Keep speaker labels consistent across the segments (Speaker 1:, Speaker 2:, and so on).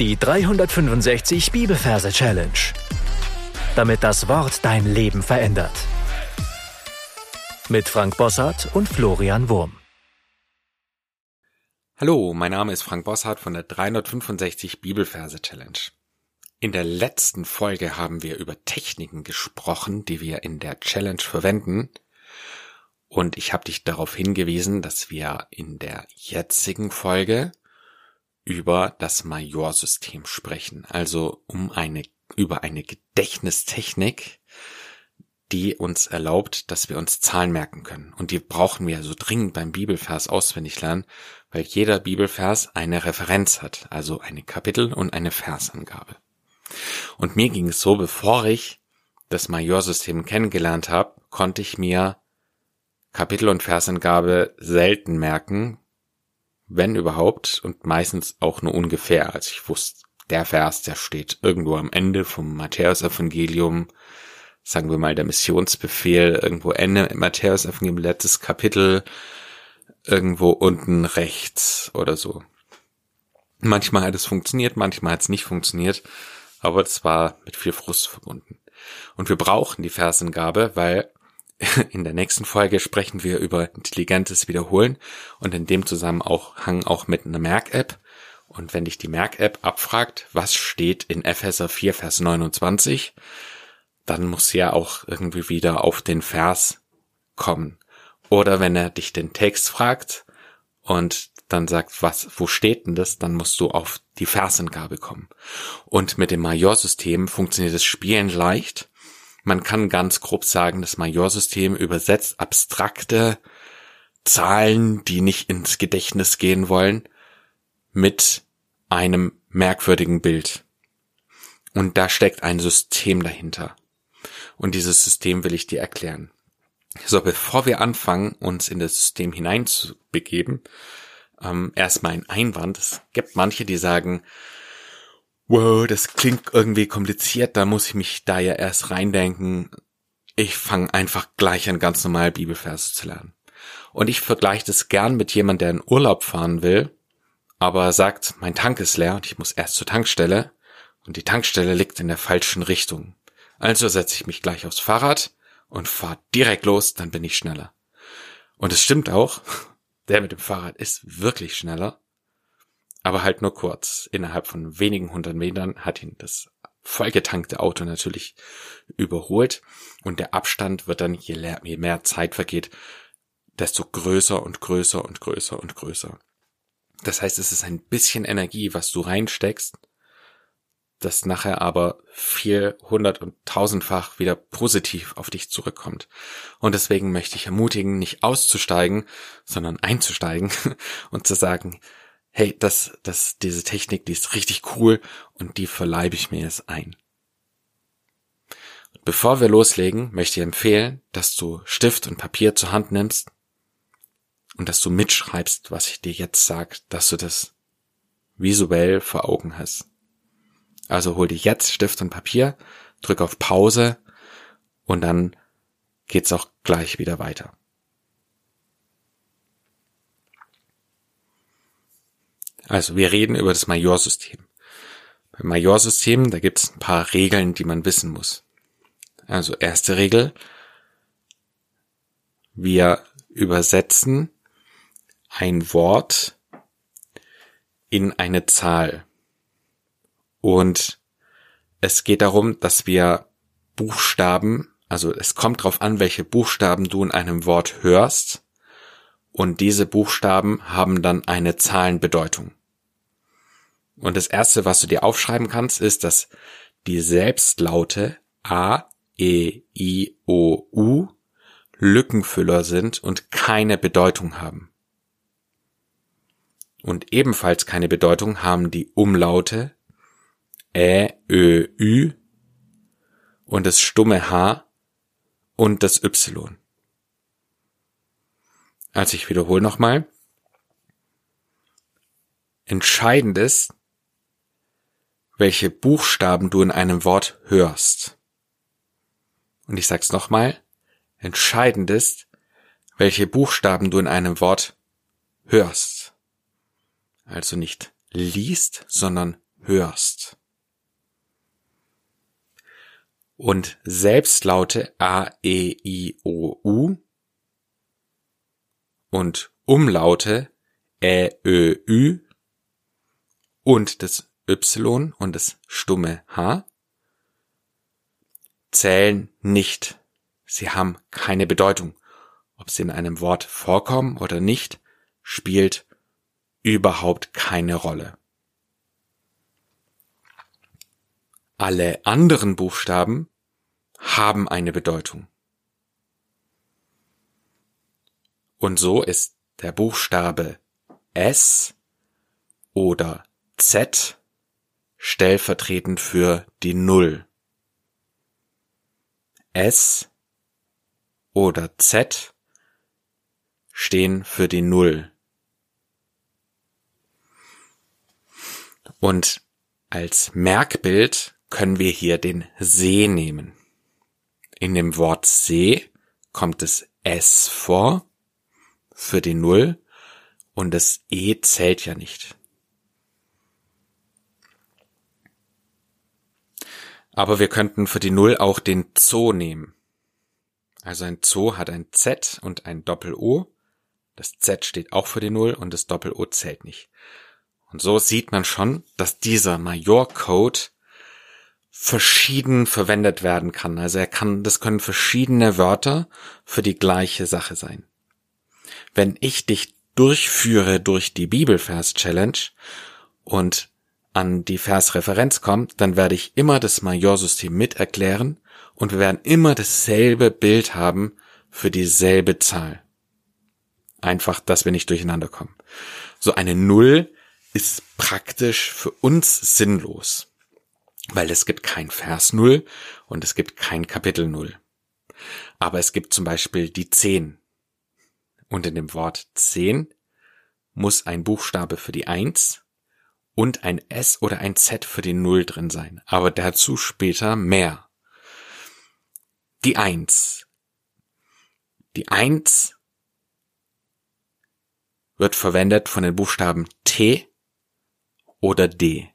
Speaker 1: Die 365 Bibelverse Challenge. Damit das Wort dein Leben verändert. Mit Frank Bossart und Florian Wurm.
Speaker 2: Hallo, mein Name ist Frank Bossart von der 365 Bibelverse Challenge. In der letzten Folge haben wir über Techniken gesprochen, die wir in der Challenge verwenden. Und ich habe dich darauf hingewiesen, dass wir in der jetzigen Folge über das Majorsystem sprechen, also um eine, über eine Gedächtnistechnik, die uns erlaubt, dass wir uns Zahlen merken können. Und die brauchen wir so dringend beim Bibelvers auswendig lernen, weil jeder Bibelvers eine Referenz hat, also eine Kapitel- und eine Versangabe. Und mir ging es so, bevor ich das Majorsystem kennengelernt habe, konnte ich mir Kapitel- und Versangabe selten merken, wenn überhaupt, und meistens auch nur ungefähr. Also ich wusste, der Vers, der steht irgendwo am Ende vom Matthäus-Evangelium, sagen wir mal der Missionsbefehl, irgendwo Ende Matthäus-Evangelium, letztes Kapitel, irgendwo unten rechts oder so. Manchmal hat es funktioniert, manchmal hat es nicht funktioniert, aber das war mit viel Frust verbunden. Und wir brauchen die Versengabe, weil in der nächsten Folge sprechen wir über intelligentes Wiederholen und in dem Zusammenhang auch mit einer Merk-App. Und wenn dich die Merk-App abfragt, was steht in Epheser 4, Vers 29, dann muss ja auch irgendwie wieder auf den Vers kommen. Oder wenn er dich den Text fragt und dann sagt, was, wo steht denn das, dann musst du auf die Versengabe kommen. Und mit dem Majorsystem funktioniert das Spielen leicht man kann ganz grob sagen, das Majorsystem übersetzt abstrakte Zahlen, die nicht ins Gedächtnis gehen wollen, mit einem merkwürdigen Bild. Und da steckt ein System dahinter. Und dieses System will ich dir erklären. So, bevor wir anfangen, uns in das System hineinzubegeben, ähm, erstmal ein Einwand. Es gibt manche, die sagen, wow, das klingt irgendwie kompliziert, da muss ich mich da ja erst reindenken. Ich fange einfach gleich an ganz normal Bibelverse zu lernen. Und ich vergleiche das gern mit jemand, der in Urlaub fahren will, aber sagt, mein Tank ist leer und ich muss erst zur Tankstelle und die Tankstelle liegt in der falschen Richtung. Also setze ich mich gleich aufs Fahrrad und fahre direkt los, dann bin ich schneller. Und es stimmt auch, der mit dem Fahrrad ist wirklich schneller, aber halt nur kurz. Innerhalb von wenigen hundert Metern hat ihn das vollgetankte Auto natürlich überholt und der Abstand wird dann, je, je mehr Zeit vergeht, desto größer und größer und größer und größer. Das heißt, es ist ein bisschen Energie, was du reinsteckst, das nachher aber viel hundert und tausendfach wieder positiv auf dich zurückkommt. Und deswegen möchte ich ermutigen, nicht auszusteigen, sondern einzusteigen und zu sagen, hey, das, das, diese Technik, die ist richtig cool und die verleibe ich mir jetzt ein. Bevor wir loslegen, möchte ich empfehlen, dass du Stift und Papier zur Hand nimmst und dass du mitschreibst, was ich dir jetzt sag, dass du das visuell vor Augen hast. Also hol dir jetzt Stift und Papier, drück auf Pause und dann geht's auch gleich wieder weiter. Also wir reden über das Majorsystem. Beim Majorsystem, da gibt es ein paar Regeln, die man wissen muss. Also erste Regel, wir übersetzen ein Wort in eine Zahl. Und es geht darum, dass wir Buchstaben, also es kommt darauf an, welche Buchstaben du in einem Wort hörst und diese Buchstaben haben dann eine Zahlenbedeutung. Und das erste, was du dir aufschreiben kannst, ist, dass die Selbstlaute A, E, I, O, U Lückenfüller sind und keine Bedeutung haben. Und ebenfalls keine Bedeutung haben die Umlaute Ä, Ö, Ü und das stumme H und das Y. Also ich wiederhole nochmal. Entscheidend ist, welche Buchstaben du in einem Wort hörst. Und ich sag's nochmal. Entscheidend ist, welche Buchstaben du in einem Wort hörst. Also nicht liest, sondern hörst. Und Selbstlaute A, E, I, O, U und Umlaute Ä, Ö, Ü und das Y und das stumme H zählen nicht. Sie haben keine Bedeutung. Ob sie in einem Wort vorkommen oder nicht, spielt überhaupt keine Rolle. Alle anderen Buchstaben haben eine Bedeutung. Und so ist der Buchstabe S oder Z stellvertretend für die Null. S oder Z stehen für die Null. Und als Merkbild können wir hier den See nehmen. In dem Wort See kommt das S vor für die Null und das E zählt ja nicht. Aber wir könnten für die Null auch den Zoo nehmen. Also ein Zoo hat ein Z und ein Doppel-O. Das Z steht auch für die Null und das Doppel-O zählt nicht. Und so sieht man schon, dass dieser Major-Code verschieden verwendet werden kann. Also er kann, das können verschiedene Wörter für die gleiche Sache sein. Wenn ich dich durchführe durch die Bibelvers-Challenge und an die Versreferenz kommt, dann werde ich immer das Majorsystem mit erklären und wir werden immer dasselbe Bild haben für dieselbe Zahl. Einfach, dass wir nicht durcheinander kommen. So eine Null ist praktisch für uns sinnlos, weil es gibt kein Vers Null und es gibt kein Kapitel Null. Aber es gibt zum Beispiel die Zehn. Und in dem Wort Zehn muss ein Buchstabe für die Eins und ein S oder ein Z für die Null drin sein, aber dazu später mehr. Die Eins. Die Eins wird verwendet von den Buchstaben T oder D.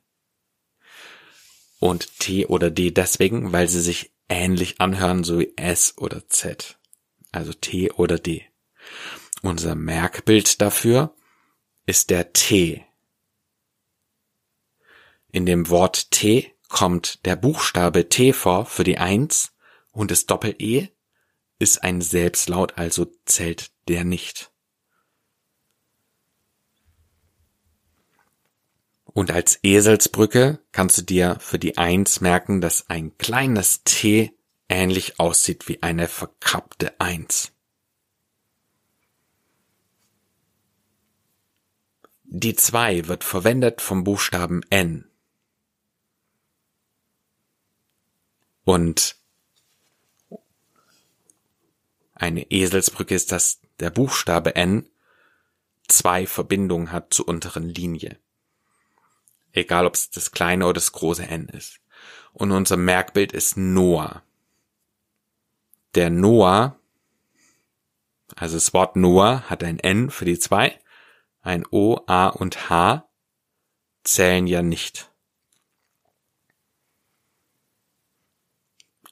Speaker 2: Und T oder D deswegen, weil sie sich ähnlich anhören, so wie S oder Z. Also T oder D. Unser Merkbild dafür ist der T in dem Wort T kommt der Buchstabe T vor für die Eins und das Doppel-E ist ein Selbstlaut, also zählt der nicht. Und als Eselsbrücke kannst du dir für die Eins merken, dass ein kleines T ähnlich aussieht wie eine verkappte Eins. Die zwei wird verwendet vom Buchstaben N. Und eine Eselsbrücke ist, dass der Buchstabe N zwei Verbindungen hat zur unteren Linie. Egal ob es das kleine oder das große N ist. Und unser Merkbild ist Noah. Der Noah, also das Wort Noah hat ein N für die zwei, ein O, A und H zählen ja nicht.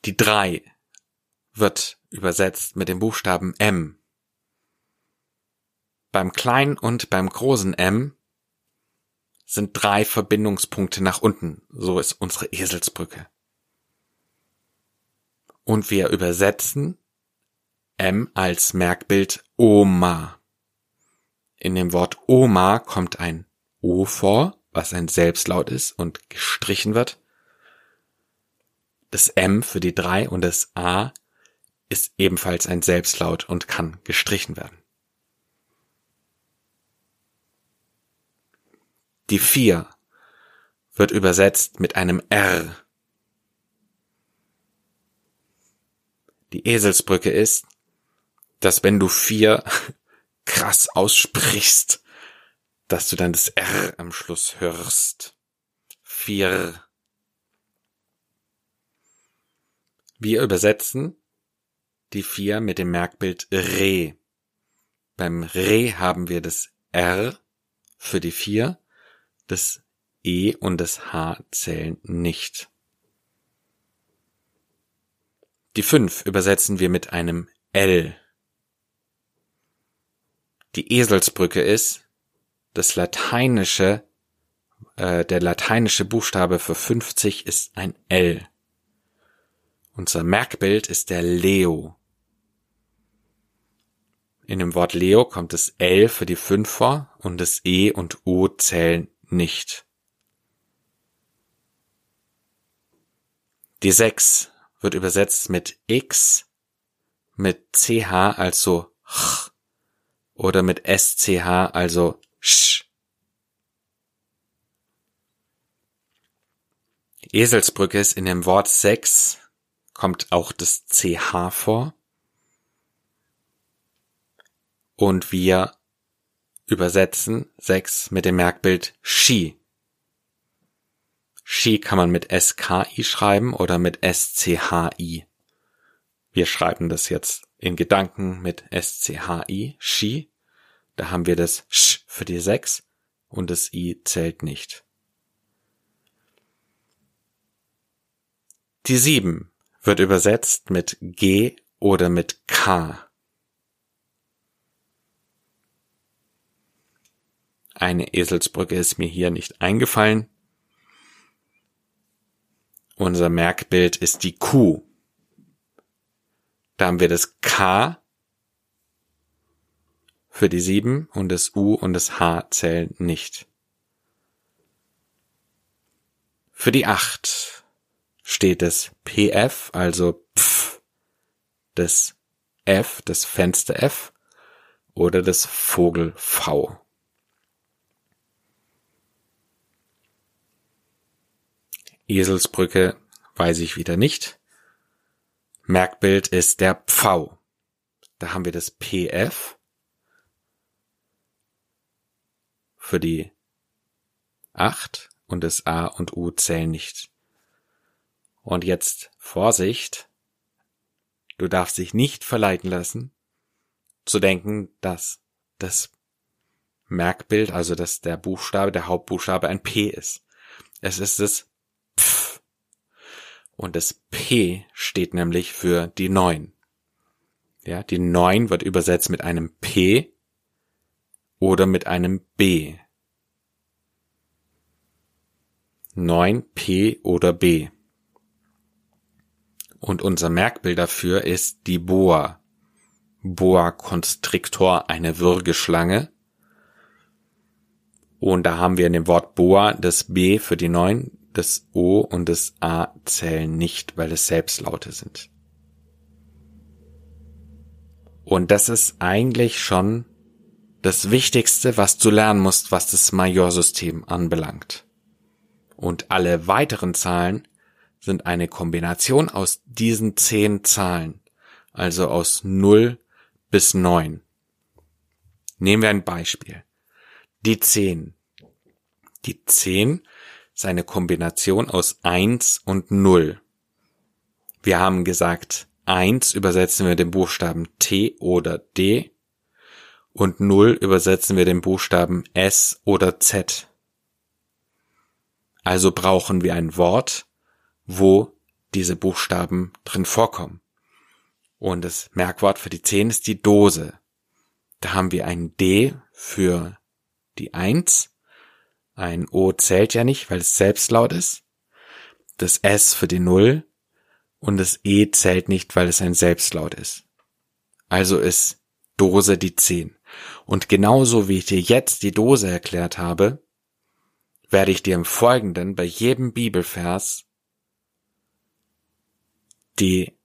Speaker 2: Die drei wird übersetzt mit dem Buchstaben M. Beim kleinen und beim großen M sind drei Verbindungspunkte nach unten. So ist unsere Eselsbrücke. Und wir übersetzen M als Merkbild Oma. In dem Wort Oma kommt ein O vor, was ein Selbstlaut ist und gestrichen wird das M für die drei und das A ist ebenfalls ein Selbstlaut und kann gestrichen werden. Die vier wird übersetzt mit einem R. Die Eselsbrücke ist, dass wenn du vier krass aussprichst, dass du dann das R am Schluss hörst. Vier. Wir übersetzen die vier mit dem Merkbild Re. Beim Re haben wir das R für die vier, das E und das H zählen nicht. Die 5 übersetzen wir mit einem L. Die Eselsbrücke ist das lateinische, äh, der lateinische Buchstabe für 50 ist ein L. Unser Merkbild ist der Leo. In dem Wort Leo kommt das L für die 5 vor und das E und O zählen nicht. Die 6 wird übersetzt mit X, mit CH also Ch oder mit SCH also Sch. Eselsbrücke ist in dem Wort 6 kommt auch das CH vor. Und wir übersetzen 6 mit dem Merkbild Ski. Ski kann man mit SKI schreiben oder mit SCHI. Wir schreiben das jetzt in Gedanken mit SCHI, Ski. Da haben wir das Sch für die 6 und das I zählt nicht. Die 7 wird übersetzt mit G oder mit K. Eine Eselsbrücke ist mir hier nicht eingefallen. Unser Merkbild ist die Q. Da haben wir das K für die 7 und das U und das H zählen nicht. Für die 8 steht das PF, also Pf, das F, das Fenster F oder das Vogel V. Eselsbrücke weiß ich wieder nicht. Merkbild ist der Pfau. Da haben wir das PF für die 8 und das A und U zählen nicht. Und jetzt Vorsicht. Du darfst dich nicht verleiten lassen, zu denken, dass das Merkbild, also dass der Buchstabe, der Hauptbuchstabe ein P ist. Es ist das. Und das P steht nämlich für die Neun. Ja, die Neun wird übersetzt mit einem P oder mit einem B. Neun P oder B. Und unser Merkbild dafür ist die Boa. Boa constrictor, eine Würgeschlange. Und da haben wir in dem Wort Boa das B für die Neun, das O und das A zählen nicht, weil es Selbstlaute sind. Und das ist eigentlich schon das Wichtigste, was du lernen musst, was das Majorsystem anbelangt. Und alle weiteren Zahlen sind eine Kombination aus diesen zehn Zahlen, also aus 0 bis 9. Nehmen wir ein Beispiel. Die 10. Die 10 seine Kombination aus eins und null. Wir haben gesagt, eins übersetzen wir den Buchstaben T oder D und null übersetzen wir den Buchstaben S oder Z. Also brauchen wir ein Wort, wo diese Buchstaben drin vorkommen. Und das Merkwort für die 10 ist die Dose. Da haben wir ein D für die 1 ein O zählt ja nicht, weil es selbstlaut ist. Das S für die Null und das E zählt nicht, weil es ein Selbstlaut ist. Also ist Dose die 10. Und genauso wie ich dir jetzt die Dose erklärt habe, werde ich dir im Folgenden bei jedem Bibelvers die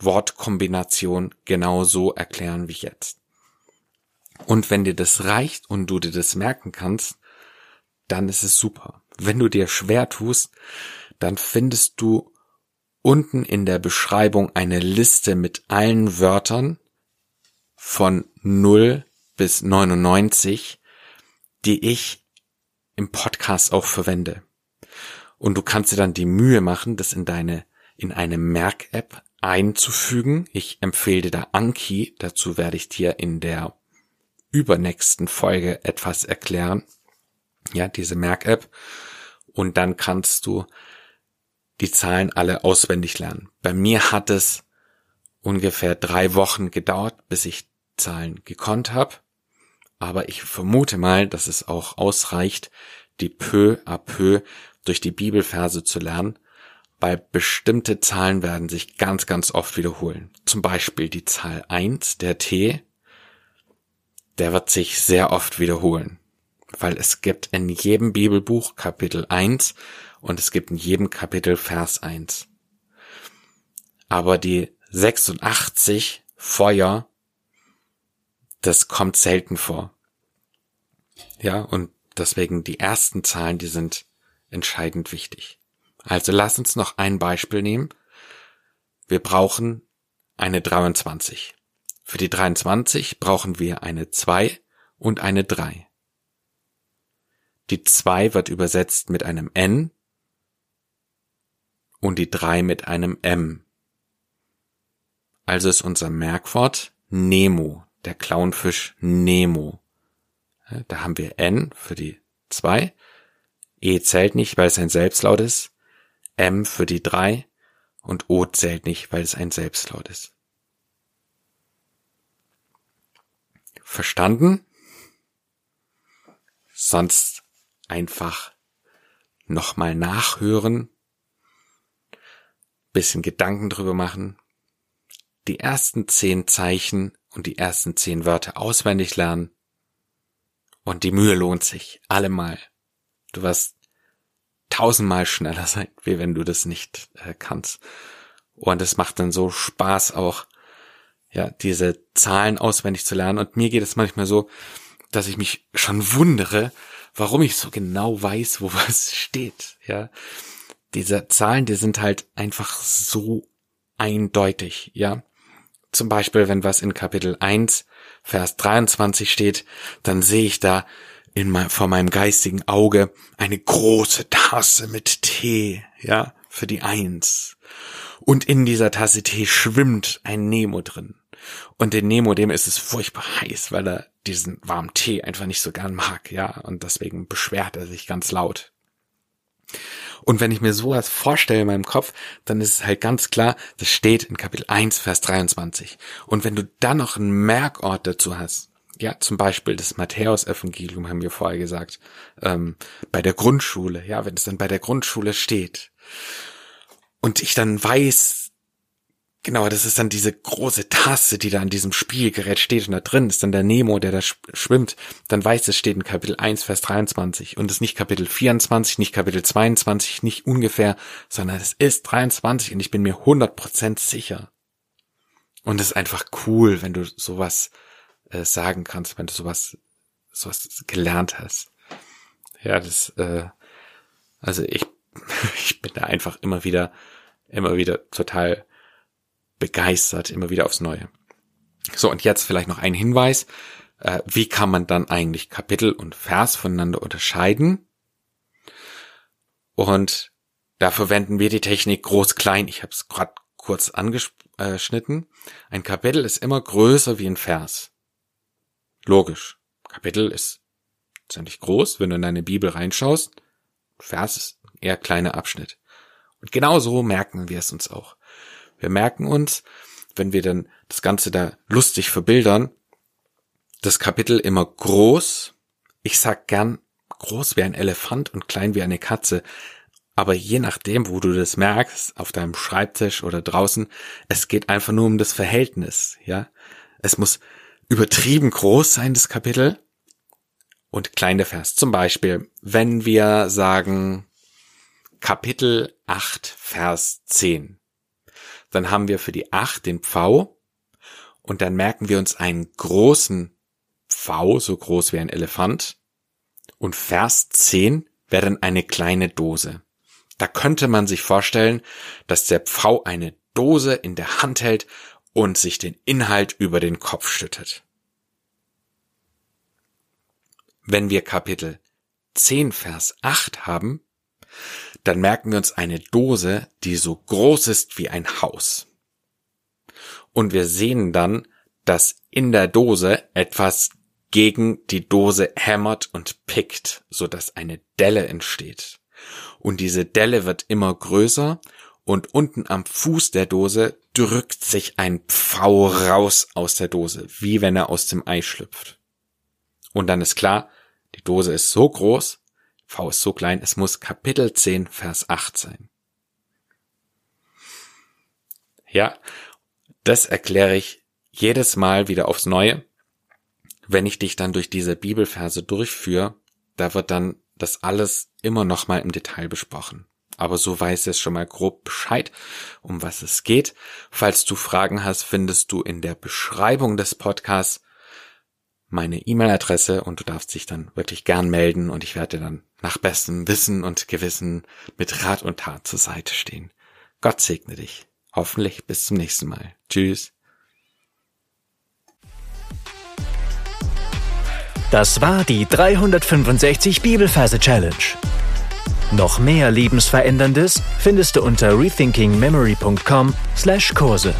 Speaker 2: Wortkombination genauso erklären wie jetzt. Und wenn dir das reicht und du dir das merken kannst, dann ist es super. Wenn du dir schwer tust, dann findest du unten in der Beschreibung eine Liste mit allen Wörtern von 0 bis 99, die ich im Podcast auch verwende. Und du kannst dir dann die Mühe machen, das in deine, in eine Merk-App einzufügen. Ich empfehle dir da Anki. Dazu werde ich dir in der übernächsten Folge etwas erklären ja, diese Merk-App. und dann kannst du die Zahlen alle auswendig lernen. Bei mir hat es ungefähr drei Wochen gedauert, bis ich Zahlen gekonnt habe. Aber ich vermute mal, dass es auch ausreicht, die peu à peu durch die Bibelverse zu lernen, weil bestimmte Zahlen werden sich ganz, ganz oft wiederholen. Zum Beispiel die Zahl 1, der T, der wird sich sehr oft wiederholen, weil es gibt in jedem Bibelbuch Kapitel 1 und es gibt in jedem Kapitel Vers 1. Aber die 86 Feuer, das kommt selten vor. Ja, und deswegen die ersten Zahlen, die sind entscheidend wichtig. Also lass uns noch ein Beispiel nehmen. Wir brauchen eine 23. Für die 23 brauchen wir eine 2 und eine 3. Die 2 wird übersetzt mit einem N und die 3 mit einem M. Also ist unser Merkwort Nemo, der Clownfisch Nemo. Da haben wir N für die 2, E zählt nicht, weil es ein Selbstlaut ist, M für die 3 und O zählt nicht, weil es ein Selbstlaut ist. Verstanden? Sonst einfach nochmal nachhören, bisschen Gedanken drüber machen, die ersten zehn Zeichen und die ersten zehn Wörter auswendig lernen und die Mühe lohnt sich allemal. Du wirst tausendmal schneller sein, wie wenn du das nicht äh, kannst. Und es macht dann so Spaß auch, ja, diese Zahlen auswendig zu lernen. Und mir geht es manchmal so, dass ich mich schon wundere, warum ich so genau weiß, wo was steht, ja. Diese Zahlen, die sind halt einfach so eindeutig, ja. Zum Beispiel, wenn was in Kapitel 1, Vers 23 steht, dann sehe ich da in mein, vor meinem geistigen Auge eine große Tasse mit Tee, ja, für die Eins. Und in dieser Tasse Tee schwimmt ein Nemo drin. Und den Nemo, dem ist es furchtbar heiß, weil er diesen warmen Tee einfach nicht so gern mag, ja, und deswegen beschwert er sich ganz laut. Und wenn ich mir sowas vorstelle in meinem Kopf, dann ist es halt ganz klar, das steht in Kapitel 1, Vers 23. Und wenn du dann noch einen Merkort dazu hast, ja, zum Beispiel das Matthäus-Evangelium haben wir vorher gesagt, ähm, bei der Grundschule, ja, wenn es dann bei der Grundschule steht und ich dann weiß, genau, das ist dann diese große Tasse, die da an diesem Spielgerät steht und da drin ist dann der Nemo, der da schwimmt, dann weiß es steht in Kapitel 1, Vers 23 und es ist nicht Kapitel 24, nicht Kapitel 22, nicht ungefähr, sondern es ist 23 und ich bin mir 100% sicher. Und es ist einfach cool, wenn du sowas äh, sagen kannst, wenn du sowas, sowas gelernt hast. Ja, das, äh, also ich, ich bin da einfach immer wieder, immer wieder total begeistert, immer wieder aufs Neue. So, und jetzt vielleicht noch ein Hinweis. Äh, wie kann man dann eigentlich Kapitel und Vers voneinander unterscheiden? Und da verwenden wir die Technik groß-klein. Ich habe es gerade kurz angeschnitten. Ein Kapitel ist immer größer wie ein Vers. Logisch. Kapitel ist ziemlich groß, wenn du in deine Bibel reinschaust. Vers ist eher kleiner Abschnitt. Und genau so merken wir es uns auch. Wir merken uns, wenn wir dann das Ganze da lustig verbildern, das Kapitel immer groß. Ich sag gern groß wie ein Elefant und klein wie eine Katze. Aber je nachdem, wo du das merkst, auf deinem Schreibtisch oder draußen, es geht einfach nur um das Verhältnis, ja. Es muss übertrieben groß sein, das Kapitel, und klein Vers. Zum Beispiel, wenn wir sagen Kapitel 8, Vers 10, dann haben wir für die 8 den Pfau und dann merken wir uns einen großen V, so groß wie ein Elefant, und Vers 10 wäre dann eine kleine Dose. Da könnte man sich vorstellen, dass der Pfau eine Dose in der Hand hält und sich den Inhalt über den Kopf schüttet. Wenn wir Kapitel 10 Vers 8 haben, dann merken wir uns eine Dose, die so groß ist wie ein Haus. Und wir sehen dann, dass in der Dose etwas gegen die Dose hämmert und pickt, so dass eine Delle entsteht. Und diese Delle wird immer größer und unten am Fuß der Dose drückt sich ein Pfau raus aus der Dose, wie wenn er aus dem Ei schlüpft. Und dann ist klar, die Dose ist so groß, V ist so klein, es muss Kapitel 10, Vers 8 sein. Ja, das erkläre ich jedes Mal wieder aufs Neue, wenn ich dich dann durch diese Bibelverse durchführe, da wird dann das alles immer noch mal im Detail besprochen. Aber so weiß es schon mal grob Bescheid, um was es geht. Falls du Fragen hast, findest du in der Beschreibung des Podcasts meine E-Mail-Adresse und du darfst dich dann wirklich gern melden und ich werde dir dann nach bestem Wissen und Gewissen mit Rat und Tat zur Seite stehen. Gott segne dich. Hoffentlich bis zum nächsten Mal. Tschüss.
Speaker 1: Das war die 365 Bibelferse Challenge. Noch mehr Lebensveränderndes findest du unter rethinkingmemory.com/Kurse.